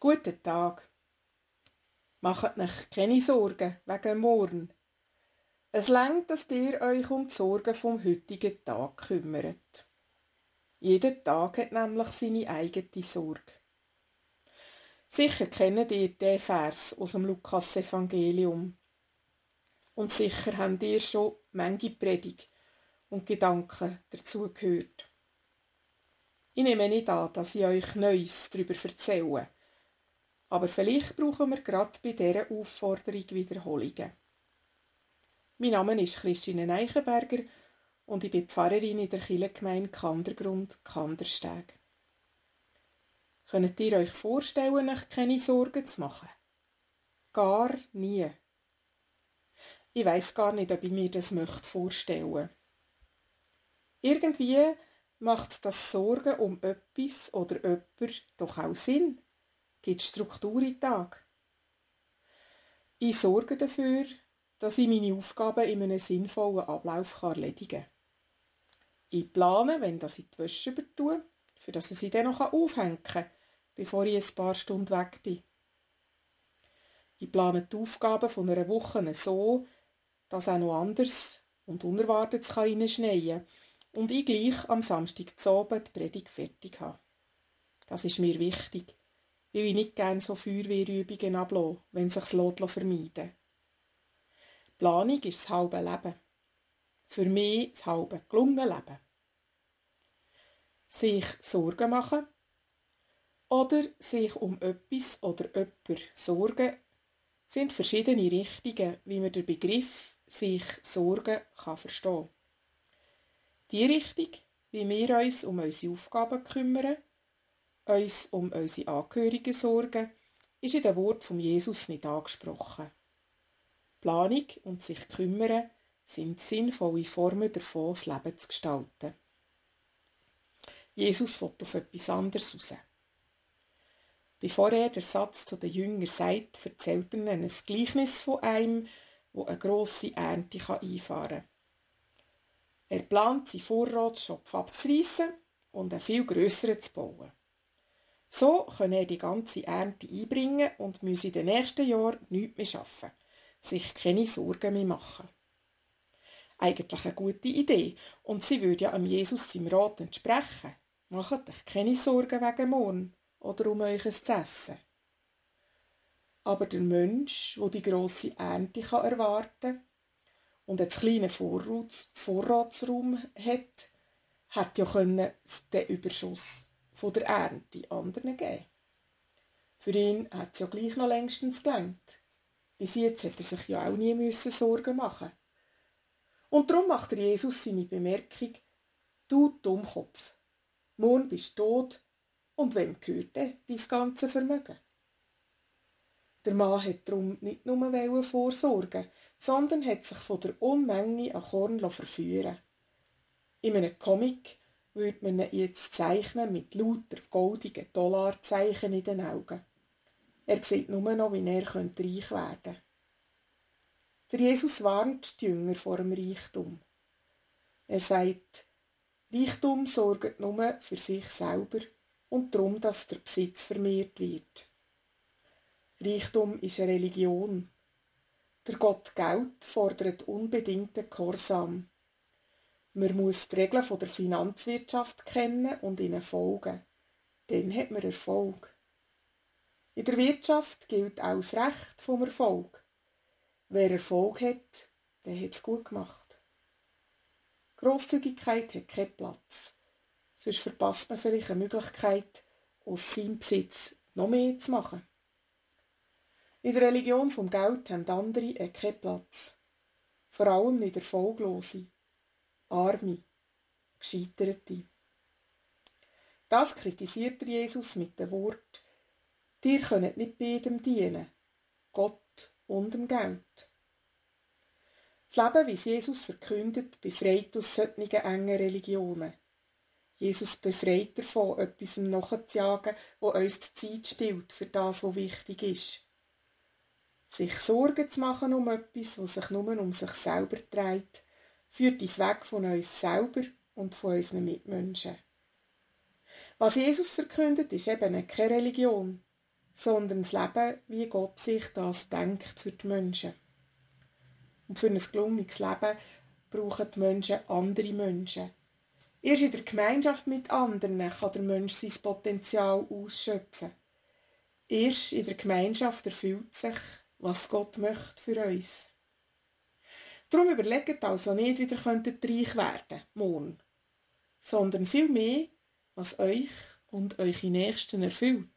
Guten Tag. Macht euch keine Sorgen wegen morgen. Es längt, dass ihr euch um die Sorgen vom heutigen Tag kümmert. Jeder Tag hat nämlich seine eigene Sorge. Sicher kennt ihr den Vers aus dem Lukas-Evangelium. Und sicher habt ihr schon manche Predigt und Gedanken dazu gehört. Ich nehme nicht an, dass ich euch Neues darüber erzähle. Aber vielleicht brauchen wir gerade bei dieser Aufforderung Wiederholungen. Mein Name ist Christine Eichenberger und ich bin Pfarrerin in der Kirchengemeinde Kandergrund Kandersteg. Könnt ihr euch vorstellen, euch keine Sorgen zu machen? Gar nie. Ich weiß gar nicht, ob ich mir das möchte vorstellen. Irgendwie macht das Sorgen um etwas oder jemand doch auch Sinn. Gibt Struktur in den Tag. Ich sorge dafür, dass ich meine Aufgaben in einem sinnvollen Ablauf erledigen kann. Ich plane, wenn das ich die Wäsche übertue, für dass ich sie dann noch aufhängen kann, bevor ich ein paar Stunden weg bin. Ich plane die Aufgaben von einer Woche so, dass auch noch anders und Unerwartetes reinschneien kann und ich gleich am Samstag zu Abend die Predigt fertig habe. Das ist mir wichtig, weil ich nicht gerne so Feuerwehrübungen ablasse, wenn sich's vermeiden Planung ist das halbe Leben. Für mich das halbe gelungene Leben. Sich Sorgen machen oder sich um etwas oder jemand sorgen sind verschiedene Richtungen, wie man den Begriff sich Sorgen kann verstehen. Die Richtung, wie wir uns um unsere Aufgaben kümmern, uns um unsere Angehörigen sorgen, ist in dem Wort von Jesus nicht angesprochen. Planung und sich kümmern sind sinnvolle Formen davon, das Leben zu gestalten. Jesus will auf etwas anderes raus. Bevor er den Satz zu den Jüngern sagt, erzählt er ihnen ein Gleichnis von einem, wo eine grosse Ernte einfahren kann. Er plant, seinen Vorratsschopf abzureißen und einen viel grösseren zu bauen. So kann er die ganze Ernte einbringen und muss in den nächsten Jahren nichts mehr arbeiten, sich keine Sorgen mehr machen. Eigentlich eine gute Idee und sie würde ja am Jesus seinem Rat entsprechen. Macht euch keine Sorgen wegen morgen oder um euch zu essen. Aber der Mensch, wo die grosse Ernte erwarten kann und einen kleinen Vorrats Vorratsraum hat, hat ja können den Überschuss von der Ernte anderen geben. Für ihn hat es ja gleich noch längstens gelangt. Bis jetzt hätte er sich ja auch nie müssen Sorgen machen. Und darum macht der Jesus seine Bemerkung: Du Dummkopf, morgen bist du tot und wem gehört denn dein ganze Vermögen? Der Mann hat darum nicht nur vorsorgen, sondern hat sich von der Unmenge an Korn verführen In einem Comic würde man ihn jetzt zeichnen mit lauter goldigen Dollarzeichen in den Augen. Er sieht nur noch, wie er reich werden könnte. Der Jesus warnt die Jünger vor dem Reichtum. Er sagt, Reichtum sorgt nur für sich selber und darum, dass der Besitz vermehrt wird. Reichtum ist eine Religion. Der Gott Geld fordert unbedingten Gehorsam. Man muss die Regeln der Finanzwirtschaft kennen und ihnen folgen. Dann hat man Erfolg. In der Wirtschaft gilt auch das Recht vom Erfolg. Wer Erfolg hat, der hat es gut gemacht. Grosszügigkeit hat keinen Platz. Sonst verpasst man vielleicht eine Möglichkeit, aus seinem Besitz noch mehr zu machen. In der Religion vom Geld haben andere keinen Platz. Vor allem nicht Erfolglose, Arme, Gescheiterte. Das kritisiert Jesus mit dem Wort, dir könnt nicht beidem dienen, Gott und dem Geld. Das Leben, wie es Jesus verkündet, befreit aus solchen engen Religionen. Jesus befreit davon, etwas nachzujagen, wo uns die Zeit stillt für das, was wichtig ist. Sich Sorgen zu machen um etwas, was sich nur um sich selber dreht, führt uns weg von uns selber und von unseren Mitmenschen. Was Jesus verkündet, ist eben keine Religion, sondern das Leben, wie Gott sich das denkt für die Menschen. Und für ein gelungenes Leben brauchen die Menschen andere Menschen. Erst in der Gemeinschaft mit anderen kann der Mensch sein Potenzial ausschöpfen. Erst in der Gemeinschaft erfüllt sich, was Gott möchte für uns. Darum überlegt also nicht, wie ihr könntet reich werden morgen, sondern vielmehr, was euch und eure Nächsten erfüllt.